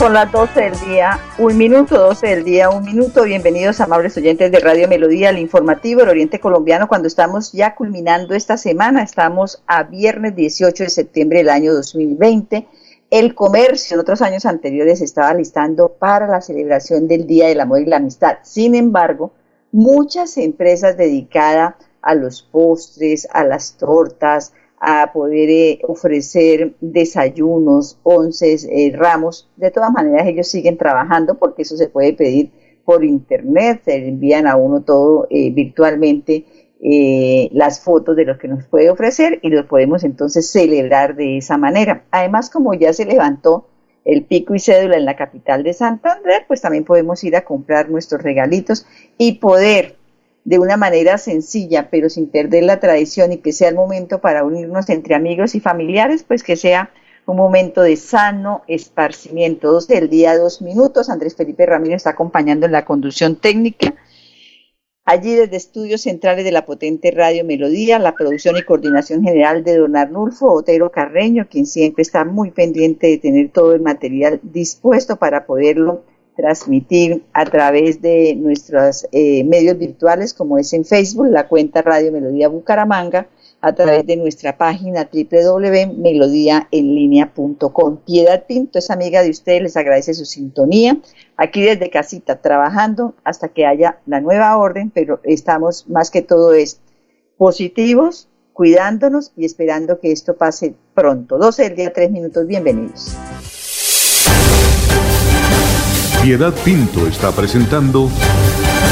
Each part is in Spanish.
Son las 12 del día, un minuto, 12 del día, un minuto. Bienvenidos, amables oyentes de Radio Melodía, el informativo del Oriente Colombiano, cuando estamos ya culminando esta semana. Estamos a viernes 18 de septiembre del año 2020. El comercio en otros años anteriores estaba listando para la celebración del Día del Amor y la Amistad. Sin embargo, muchas empresas dedicadas a los postres, a las tortas, a poder eh, ofrecer desayunos, onces, eh, ramos. De todas maneras, ellos siguen trabajando porque eso se puede pedir por internet, se envían a uno todo eh, virtualmente las fotos de lo que nos puede ofrecer y lo podemos entonces celebrar de esa manera. Además, como ya se levantó el pico y cédula en la capital de Santander, pues también podemos ir a comprar nuestros regalitos y poder de una manera sencilla, pero sin perder la tradición y que sea el momento para unirnos entre amigos y familiares, pues que sea un momento de sano esparcimiento. Dos del día, dos minutos. Andrés Felipe Ramírez está acompañando en la conducción técnica. Allí desde estudios centrales de la potente Radio Melodía, la producción y coordinación general de don Arnulfo Otero Carreño, quien siempre está muy pendiente de tener todo el material dispuesto para poderlo transmitir a través de nuestros eh, medios virtuales, como es en Facebook, la cuenta Radio Melodía Bucaramanga, a través de nuestra página www.melodiaenlinea.com. Piedad Pinto es amiga de ustedes, les agradece su sintonía. Aquí desde casita, trabajando hasta que haya la nueva orden, pero estamos más que todo es positivos, cuidándonos y esperando que esto pase pronto. 12 del día, 3 minutos, bienvenidos. Piedad Pinto está presentando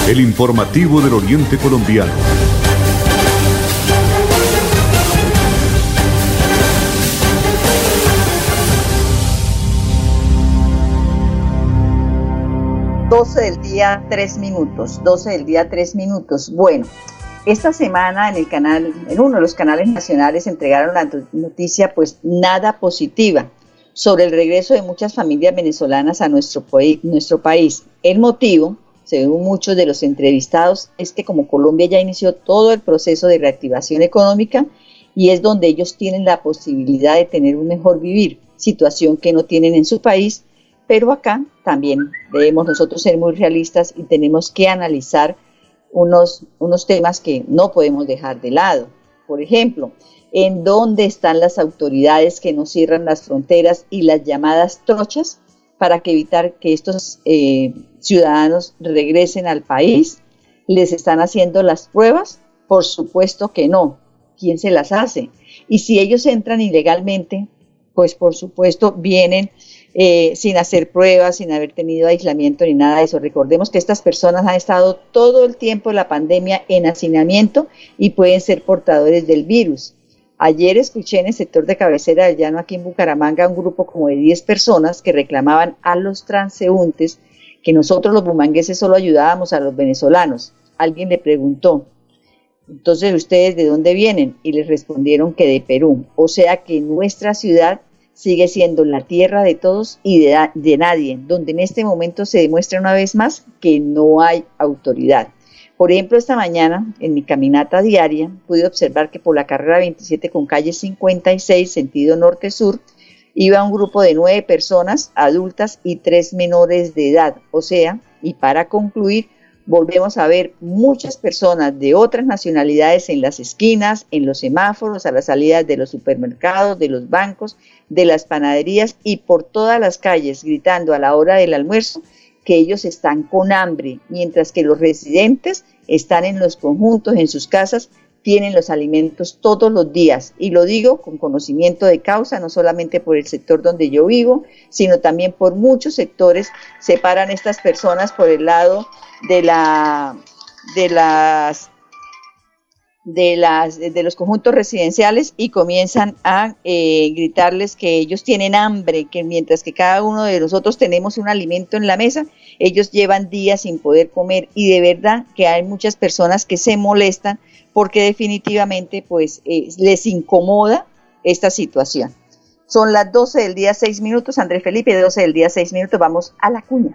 el informativo del Oriente Colombiano. Doce del día, tres minutos. 12 del día, tres minutos. Bueno, esta semana en el canal, en uno de los canales nacionales entregaron la noticia, pues nada positiva sobre el regreso de muchas familias venezolanas a nuestro, país. El motivo, según muchos de los entrevistados, es que como Colombia ya inició todo el proceso de reactivación económica y es donde ellos tienen la posibilidad de tener un mejor vivir, situación que no tienen en su país, pero acá también debemos nosotros ser muy realistas y tenemos que analizar unos, unos temas que no podemos dejar de lado. Por ejemplo, en dónde están las autoridades que nos cierran las fronteras y las llamadas trochas para que evitar que estos eh, ciudadanos regresen al país. ¿Les están haciendo las pruebas? Por supuesto que no. ¿Quién se las hace? Y si ellos entran ilegalmente, pues por supuesto vienen eh, sin hacer pruebas, sin haber tenido aislamiento ni nada de eso. Recordemos que estas personas han estado todo el tiempo de la pandemia en hacinamiento y pueden ser portadores del virus. Ayer escuché en el sector de cabecera del llano aquí en Bucaramanga un grupo como de 10 personas que reclamaban a los transeúntes que nosotros los bumangueses solo ayudábamos a los venezolanos. Alguien le preguntó, entonces ustedes de dónde vienen? Y les respondieron que de Perú. O sea que nuestra ciudad sigue siendo la tierra de todos y de, de nadie, donde en este momento se demuestra una vez más que no hay autoridad. Por ejemplo, esta mañana, en mi caminata diaria, pude observar que por la carrera 27 con calle 56, sentido norte-sur, iba un grupo de nueve personas adultas y tres menores de edad. O sea, y para concluir, volvemos a ver muchas personas de otras nacionalidades en las esquinas, en los semáforos, a las salidas de los supermercados, de los bancos, de las panaderías y por todas las calles gritando a la hora del almuerzo que ellos están con hambre, mientras que los residentes están en los conjuntos, en sus casas, tienen los alimentos todos los días. Y lo digo con conocimiento de causa, no solamente por el sector donde yo vivo, sino también por muchos sectores. Se paran estas personas por el lado de, la, de las de, las, de los conjuntos residenciales y comienzan a eh, gritarles que ellos tienen hambre, que mientras que cada uno de nosotros tenemos un alimento en la mesa, ellos llevan días sin poder comer y de verdad que hay muchas personas que se molestan porque definitivamente pues eh, les incomoda esta situación. Son las 12 del día 6 minutos, Andrés Felipe, 12 del día 6 minutos, vamos a la cuña.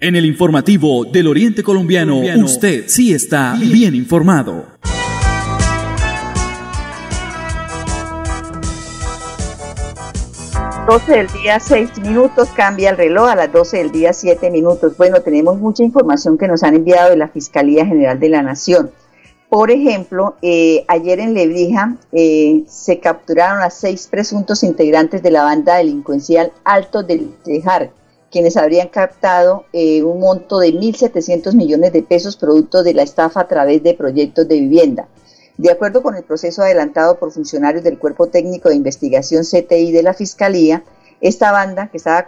En el informativo del Oriente Colombiano, usted sí está bien informado. Doce del día 6 minutos, cambia el reloj a las 12 del día 7 minutos. Bueno, tenemos mucha información que nos han enviado de la Fiscalía General de la Nación. Por ejemplo, eh, ayer en Lebrija eh, se capturaron a seis presuntos integrantes de la banda delincuencial Alto del Tejar, quienes habrían captado eh, un monto de 1.700 millones de pesos producto de la estafa a través de proyectos de vivienda. De acuerdo con el proceso adelantado por funcionarios del Cuerpo Técnico de Investigación CTI de la Fiscalía, esta banda, que estaba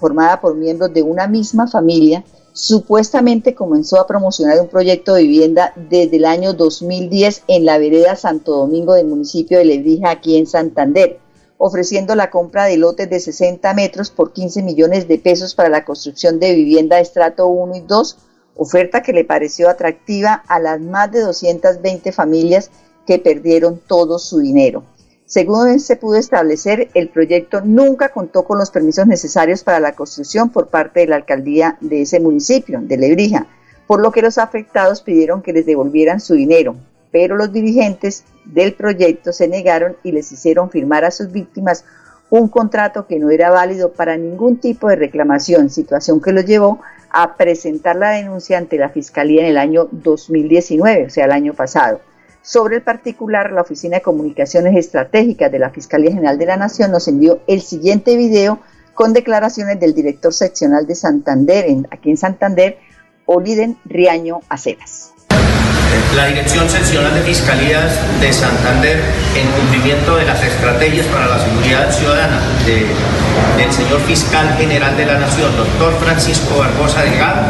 formada por miembros de una misma familia, supuestamente comenzó a promocionar un proyecto de vivienda desde el año 2010 en la vereda Santo Domingo del municipio de Lebrija, aquí en Santander ofreciendo la compra de lotes de 60 metros por 15 millones de pesos para la construcción de vivienda de estrato 1 y 2, oferta que le pareció atractiva a las más de 220 familias que perdieron todo su dinero. Según se pudo establecer, el proyecto nunca contó con los permisos necesarios para la construcción por parte de la alcaldía de ese municipio, de Lebrija, por lo que los afectados pidieron que les devolvieran su dinero, pero los dirigentes del proyecto se negaron y les hicieron firmar a sus víctimas un contrato que no era válido para ningún tipo de reclamación, situación que los llevó a presentar la denuncia ante la Fiscalía en el año 2019, o sea, el año pasado. Sobre el particular, la Oficina de Comunicaciones Estratégicas de la Fiscalía General de la Nación nos envió el siguiente video con declaraciones del director seccional de Santander, aquí en Santander, Oliden Riaño Aceras. La Dirección Seccional de Fiscalías de Santander, en cumplimiento de las estrategias para la seguridad ciudadana del señor fiscal general de la Nación, doctor Francisco Barbosa Delgado,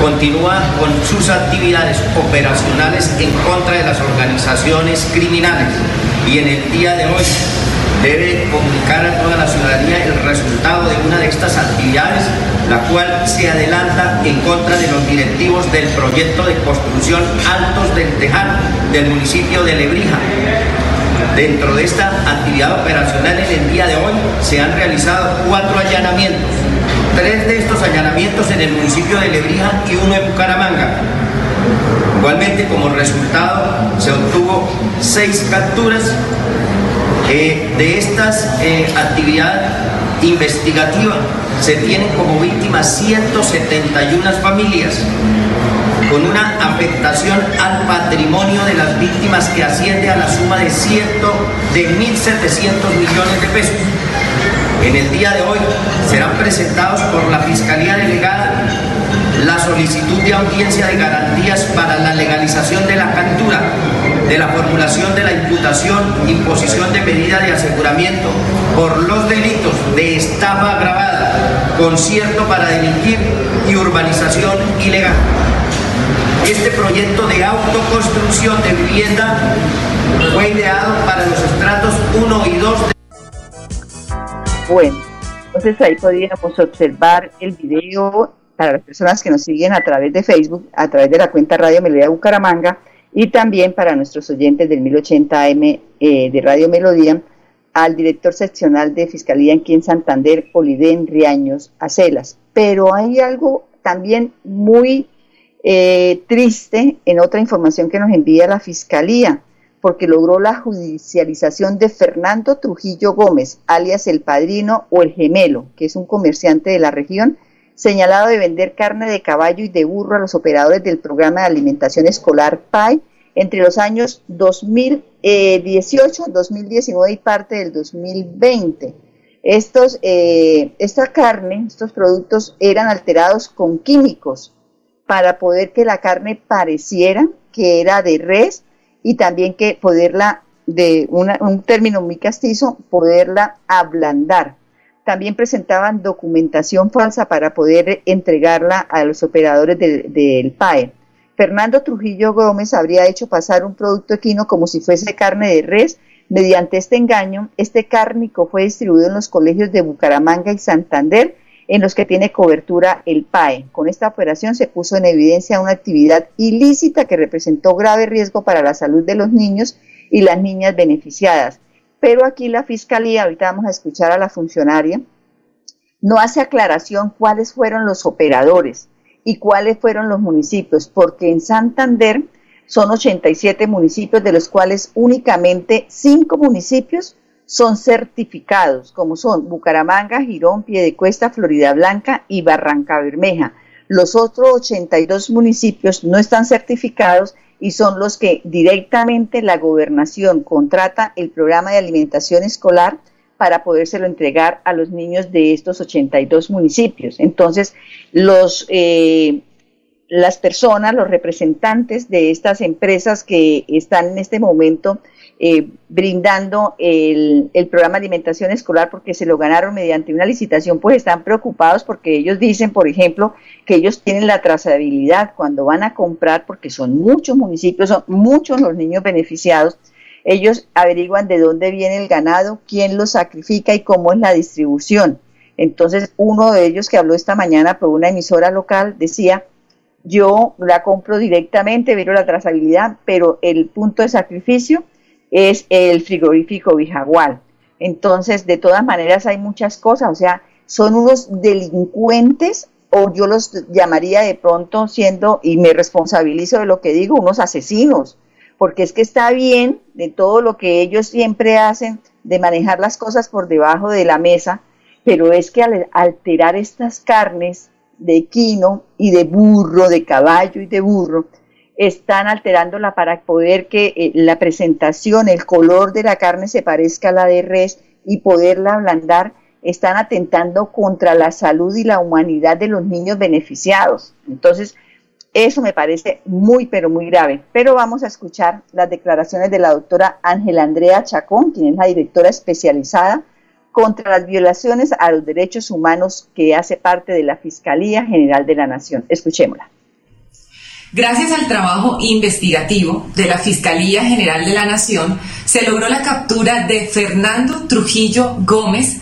continúa con sus actividades operacionales en contra de las organizaciones criminales. Y en el día de hoy debe comunicar a toda la ciudadanía el resultado de una de estas actividades, la cual se adelanta en contra de los directivos del proyecto de construcción Altos del Tejano del municipio de Lebrija. Dentro de esta actividad operacional en el día de hoy se han realizado cuatro allanamientos, tres de estos allanamientos en el municipio de Lebrija y uno en Bucaramanga. Igualmente como resultado se obtuvo seis capturas eh, de estas eh, actividades investigativas se tienen como víctimas 171 familias con una afectación al patrimonio de las víctimas que asciende a la suma de, de 1.700 millones de pesos. En el día de hoy serán presentados por la Fiscalía Delegada la solicitud de audiencia de garantías para la legalización de la captura, de la formulación de la imputación, imposición de medida de aseguramiento por los delitos de estafa agravada, concierto para delinquir y urbanización ilegal. Este proyecto de autoconstrucción de vivienda fue ideado para los estratos 1 y 2. Bueno, entonces ahí podríamos observar el video para las personas que nos siguen a través de Facebook, a través de la cuenta Radio Melodía Bucaramanga y también para nuestros oyentes del 1080M eh, de Radio Melodía, al director seccional de Fiscalía aquí en Santander, Oliden Riaños Acelas. Pero hay algo también muy eh, triste en otra información que nos envía la Fiscalía, porque logró la judicialización de Fernando Trujillo Gómez, alias el padrino o el gemelo, que es un comerciante de la región, señalado de vender carne de caballo y de burro a los operadores del programa de alimentación escolar PAI entre los años 2018, 2019 y parte del 2020. Estos, eh, esta carne, estos productos eran alterados con químicos para poder que la carne pareciera que era de res y también que poderla, de un término muy castizo, poderla ablandar. También presentaban documentación falsa para poder entregarla a los operadores del PAE. Fernando Trujillo Gómez habría hecho pasar un producto equino como si fuese carne de res. Mediante este engaño, este cárnico fue distribuido en los colegios de Bucaramanga y Santander en los que tiene cobertura el PAE. Con esta operación se puso en evidencia una actividad ilícita que representó grave riesgo para la salud de los niños y las niñas beneficiadas. Pero aquí la Fiscalía, ahorita vamos a escuchar a la funcionaria, no hace aclaración cuáles fueron los operadores y cuáles fueron los municipios, porque en Santander son 87 municipios, de los cuales únicamente 5 municipios son certificados, como son Bucaramanga, Girón, Piedecuesta, Florida Blanca y Barranca Bermeja. Los otros 82 municipios no están certificados y son los que directamente la gobernación contrata el programa de alimentación escolar para podérselo entregar a los niños de estos 82 municipios. Entonces, los, eh, las personas, los representantes de estas empresas que están en este momento eh, brindando el, programa de alimentación escolar porque se lo ganaron mediante una licitación, pues están preocupados porque ellos dicen, por ejemplo, que ellos tienen la trazabilidad cuando van a comprar, porque son muchos municipios, son muchos los niños beneficiados, ellos averiguan de dónde viene el ganado, quién lo sacrifica y cómo es la distribución. Entonces, uno de ellos que habló esta mañana por una emisora local decía, yo la compro directamente, veo la trazabilidad, pero el punto de sacrificio es el frigorífico Bijagual. Entonces, de todas maneras, hay muchas cosas, o sea, son unos delincuentes o yo los llamaría de pronto siendo, y me responsabilizo de lo que digo, unos asesinos, porque es que está bien de todo lo que ellos siempre hacen, de manejar las cosas por debajo de la mesa, pero es que al alterar estas carnes de equino y de burro, de caballo y de burro, están alterándola para poder que eh, la presentación, el color de la carne se parezca a la de res y poderla ablandar, están atentando contra la salud y la humanidad de los niños beneficiados. Entonces, eso me parece muy, pero muy grave. Pero vamos a escuchar las declaraciones de la doctora Ángela Andrea Chacón, quien es la directora especializada contra las violaciones a los derechos humanos que hace parte de la Fiscalía General de la Nación. Escuchémosla. Gracias al trabajo investigativo de la Fiscalía General de la Nación, se logró la captura de Fernando Trujillo Gómez,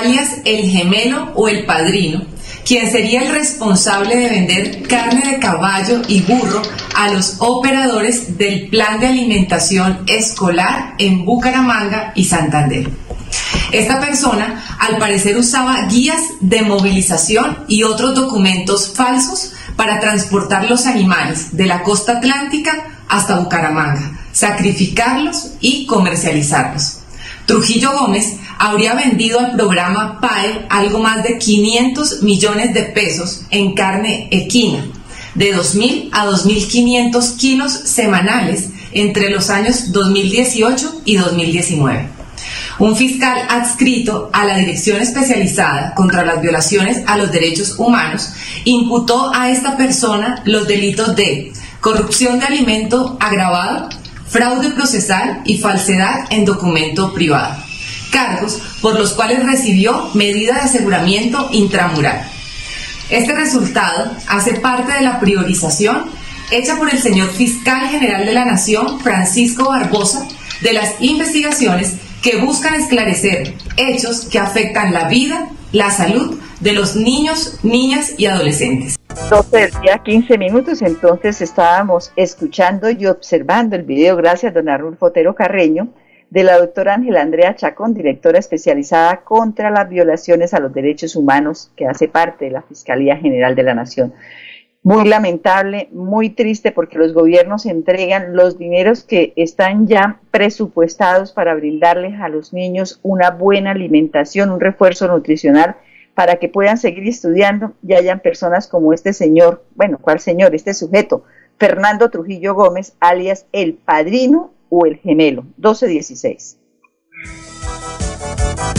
alias el gemelo o el padrino, quien sería el responsable de vender carne de caballo y burro a los operadores del plan de alimentación escolar en Bucaramanga y Santander. Esta persona al parecer usaba guías de movilización y otros documentos falsos para transportar los animales de la costa atlántica hasta Bucaramanga, sacrificarlos y comercializarlos. Trujillo Gómez habría vendido al programa PAE algo más de 500 millones de pesos en carne equina, de 2.000 a 2.500 kilos semanales entre los años 2018 y 2019. Un fiscal adscrito a la Dirección Especializada contra las Violaciones a los Derechos Humanos imputó a esta persona los delitos de corrupción de alimento agravado, fraude procesal y falsedad en documento privado, cargos por los cuales recibió medida de aseguramiento intramural. Este resultado hace parte de la priorización hecha por el señor fiscal general de la Nación, Francisco Barbosa, de las investigaciones que buscan esclarecer hechos que afectan la vida, la salud de los niños, niñas y adolescentes. 12 del día, 15 minutos, entonces estábamos escuchando y observando el video, gracias a don Arnulfo Otero Carreño, de la doctora Ángela Andrea Chacón, directora especializada contra las violaciones a los derechos humanos, que hace parte de la Fiscalía General de la Nación. Muy lamentable, muy triste porque los gobiernos entregan los dineros que están ya presupuestados para brindarles a los niños una buena alimentación, un refuerzo nutricional para que puedan seguir estudiando y hayan personas como este señor, bueno, ¿cuál señor? Este sujeto, Fernando Trujillo Gómez, alias el padrino o el gemelo, 1216.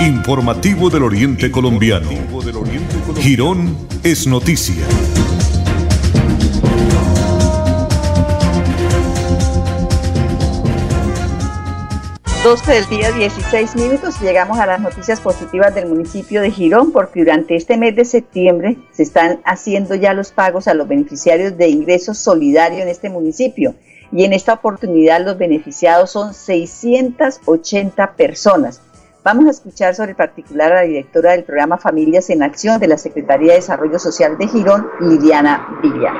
Informativo del Oriente Colombiano. Girón es noticia. Del día, 16 minutos. Llegamos a las noticias positivas del municipio de Girón, porque durante este mes de septiembre se están haciendo ya los pagos a los beneficiarios de ingresos solidarios en este municipio. Y en esta oportunidad los beneficiados son 680 personas. Vamos a escuchar sobre el particular a la directora del programa Familias en Acción de la Secretaría de Desarrollo Social de Girón, Liliana Villar.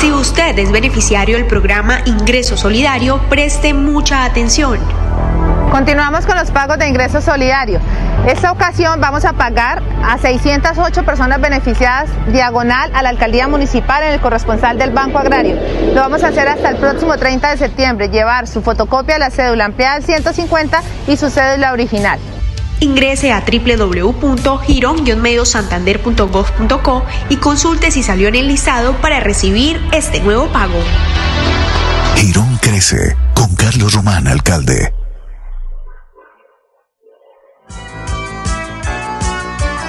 Si usted es beneficiario del programa Ingreso Solidario, preste mucha atención. Continuamos con los pagos de ingreso solidario. Esta ocasión vamos a pagar a 608 personas beneficiadas diagonal a la alcaldía municipal en el corresponsal del Banco Agrario. Lo vamos a hacer hasta el próximo 30 de septiembre, llevar su fotocopia de la cédula ampliada al 150 y su cédula original. Ingrese a www.giron-mediosantander.gov.co y consulte si salió en el listado para recibir este nuevo pago. Girón crece con Carlos Román, alcalde.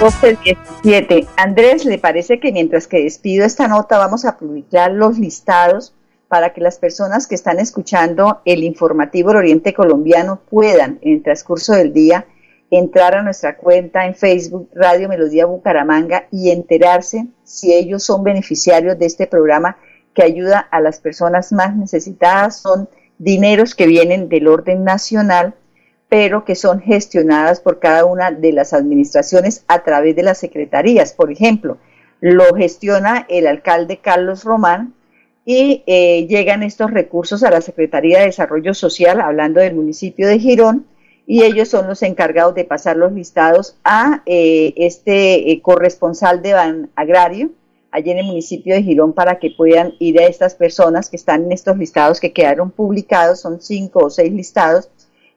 17. Andrés, ¿le parece que mientras que despido esta nota vamos a publicar los listados para que las personas que están escuchando el informativo del Oriente Colombiano puedan en el transcurso del día entrar a nuestra cuenta en Facebook Radio Melodía Bucaramanga y enterarse si ellos son beneficiarios de este programa que ayuda a las personas más necesitadas. Son dineros que vienen del orden nacional pero que son gestionadas por cada una de las administraciones a través de las secretarías. Por ejemplo, lo gestiona el alcalde Carlos Román y eh, llegan estos recursos a la Secretaría de Desarrollo Social, hablando del municipio de Girón, y ellos son los encargados de pasar los listados a eh, este eh, corresponsal de Ban Agrario, allí en el municipio de Girón, para que puedan ir a estas personas que están en estos listados que quedaron publicados, son cinco o seis listados,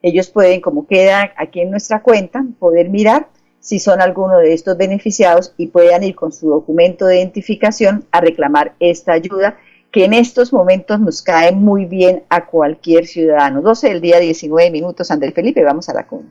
ellos pueden, como queda aquí en nuestra cuenta, poder mirar si son alguno de estos beneficiados y puedan ir con su documento de identificación a reclamar esta ayuda que en estos momentos nos cae muy bien a cualquier ciudadano. 12 del día, 19 minutos. Andrés Felipe, vamos a la cuna.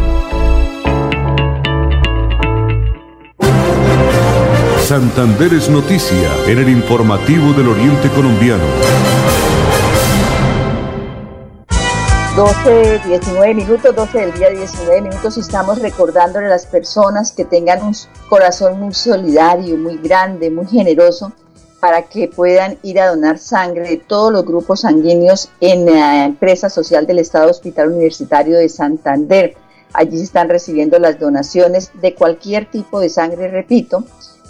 Santander es noticia en el informativo del Oriente Colombiano. 12, 19 minutos, 12 del día, 19 minutos, estamos recordándole a las personas que tengan un corazón muy solidario, muy grande, muy generoso, para que puedan ir a donar sangre de todos los grupos sanguíneos en la empresa social del Estado Hospital Universitario de Santander. Allí se están recibiendo las donaciones de cualquier tipo de sangre, repito,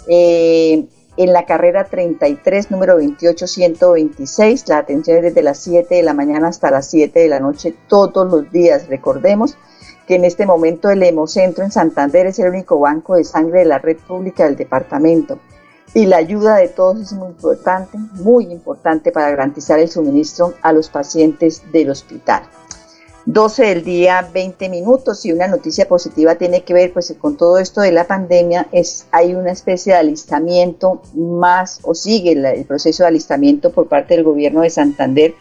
eh, en la carrera 33, número 28-126. La atención es desde las 7 de la mañana hasta las 7 de la noche todos los días. Recordemos que en este momento el Hemocentro en Santander es el único banco de sangre de la red pública del departamento. Y la ayuda de todos es muy importante, muy importante para garantizar el suministro a los pacientes del hospital. 12 del día, 20 minutos. Y una noticia positiva tiene que ver pues con todo esto de la pandemia. Es, hay una especie de alistamiento más, o sigue el proceso de alistamiento por parte del gobierno de Santander,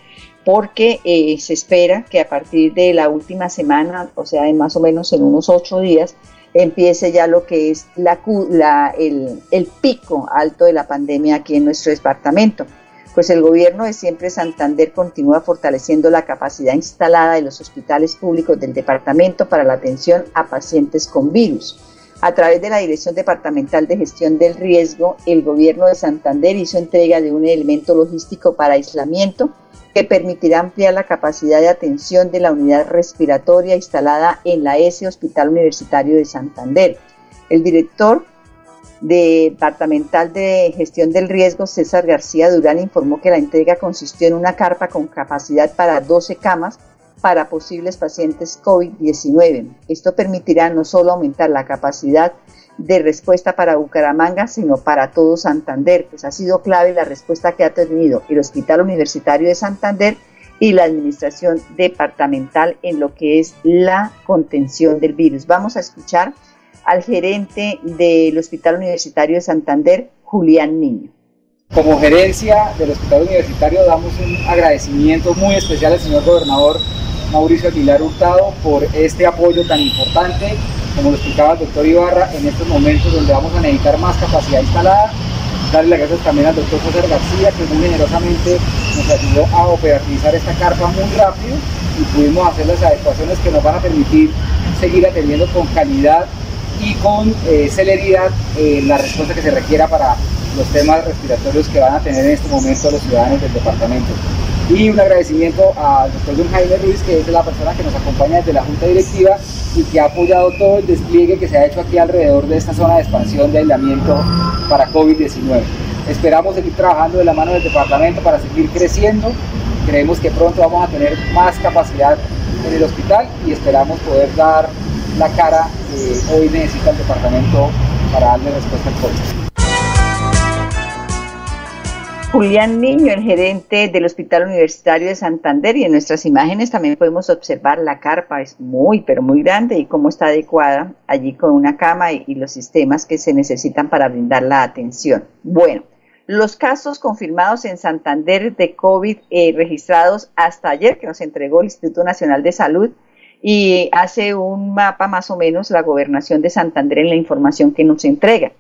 porque eh, se espera que a partir de la última semana, o sea, en más o menos en unos ocho días, empiece ya lo que es la, la el, el pico alto de la pandemia aquí en nuestro departamento pues el gobierno de Siempre Santander continúa fortaleciendo la capacidad instalada de los hospitales públicos del departamento para la atención a pacientes con virus. A través de la Dirección Departamental de Gestión del Riesgo, el gobierno de Santander hizo entrega de un elemento logístico para aislamiento que permitirá ampliar la capacidad de atención de la unidad respiratoria instalada en la S Hospital Universitario de Santander. El director Departamental de Gestión del Riesgo, César García Durán, informó que la entrega consistió en una carpa con capacidad para 12 camas para posibles pacientes COVID-19. Esto permitirá no solo aumentar la capacidad de respuesta para Bucaramanga, sino para todo Santander, pues ha sido clave la respuesta que ha tenido el Hospital Universitario de Santander y la Administración Departamental en lo que es la contención del virus. Vamos a escuchar al gerente del Hospital Universitario de Santander, Julián Niño. Como gerencia del Hospital Universitario damos un agradecimiento muy especial al señor gobernador Mauricio Aguilar Hurtado por este apoyo tan importante, como lo explicaba el doctor Ibarra, en estos momentos donde vamos a necesitar más capacidad instalada. Darle las gracias también al doctor José García, que muy generosamente nos ayudó a operativizar esta carpa muy rápido y pudimos hacer las adecuaciones que nos van a permitir seguir atendiendo con calidad y con eh, celeridad eh, la respuesta que se requiera para los temas respiratorios que van a tener en este momento los ciudadanos del departamento. Y un agradecimiento al doctor John Jaime Ruiz, que es la persona que nos acompaña desde la Junta Directiva y que ha apoyado todo el despliegue que se ha hecho aquí alrededor de esta zona de expansión de aislamiento para COVID-19. Esperamos seguir trabajando de la mano del departamento para seguir creciendo. Creemos que pronto vamos a tener más capacidad en el hospital y esperamos poder dar la cara hoy necesita el departamento para darle respuesta al COVID. Julián Niño, el gerente del Hospital Universitario de Santander, y en nuestras imágenes también podemos observar la carpa, es muy, pero muy grande y cómo está adecuada allí con una cama y, los sistemas que se necesitan para brindar la atención. Bueno, los casos confirmados en Santander de COVID eh, registrados hasta ayer que nos entregó el Instituto Nacional de Salud y hace un mapa más o menos la gobernación de Santander en la información que nos entrega.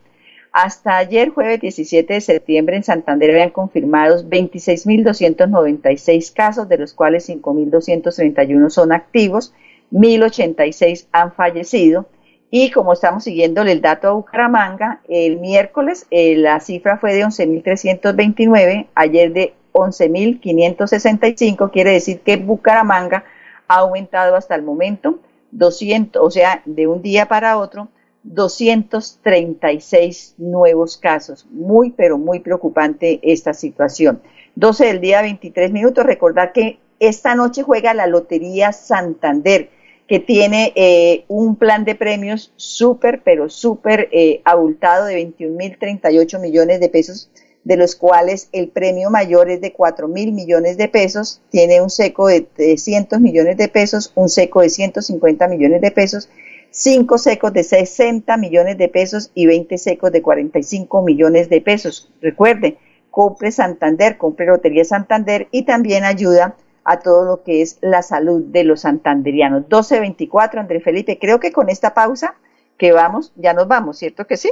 Hasta ayer, jueves 17 de septiembre, en Santander habían confirmados 26.296 casos, de los cuales 5.231 son activos, 1.086 han fallecido. Y como estamos siguiendo el dato a Bucaramanga, el miércoles eh, la cifra fue de 11.329, ayer de 11.565, quiere decir que Bucaramanga ha aumentado hasta el momento 200, o sea, de un día para otro, 236 nuevos casos. Muy, pero muy preocupante esta situación. 12 del día, 23 minutos. Recordar que esta noche juega la Lotería Santander, que tiene eh, un plan de premios súper, pero súper eh, abultado de 21.038 millones de pesos de los cuales el premio mayor es de 4 mil millones de pesos, tiene un seco de 300 millones de pesos, un seco de 150 millones de pesos, 5 secos de 60 millones de pesos y 20 secos de 45 millones de pesos. Recuerde, compre Santander, compre Lotería Santander y también ayuda a todo lo que es la salud de los santanderianos. 1224, André Felipe, creo que con esta pausa que vamos, ya nos vamos, ¿cierto que sí?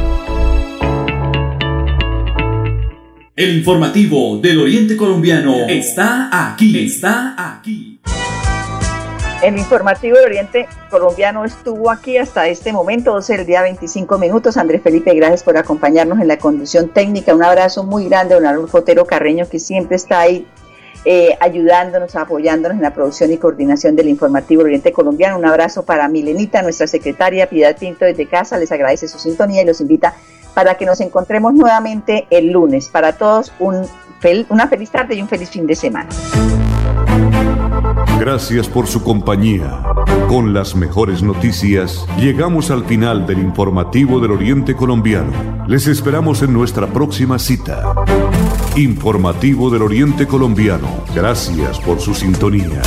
El informativo del Oriente Colombiano está aquí, está aquí. El informativo del Oriente Colombiano estuvo aquí hasta este momento, 12 del día 25 minutos. Andrés Felipe, gracias por acompañarnos en la conducción técnica. Un abrazo muy grande a don Arnulfo Otero Carreño, que siempre está ahí eh, ayudándonos, apoyándonos en la producción y coordinación del informativo Oriente Colombiano. Un abrazo para Milenita, nuestra secretaria Piedad Pinto desde casa, les agradece su sintonía y los invita para que nos encontremos nuevamente el lunes. Para todos, un una feliz tarde y un feliz fin de semana. Gracias por su compañía. Con las mejores noticias, llegamos al final del informativo del Oriente Colombiano. Les esperamos en nuestra próxima cita. Informativo del Oriente Colombiano. Gracias por su sintonía.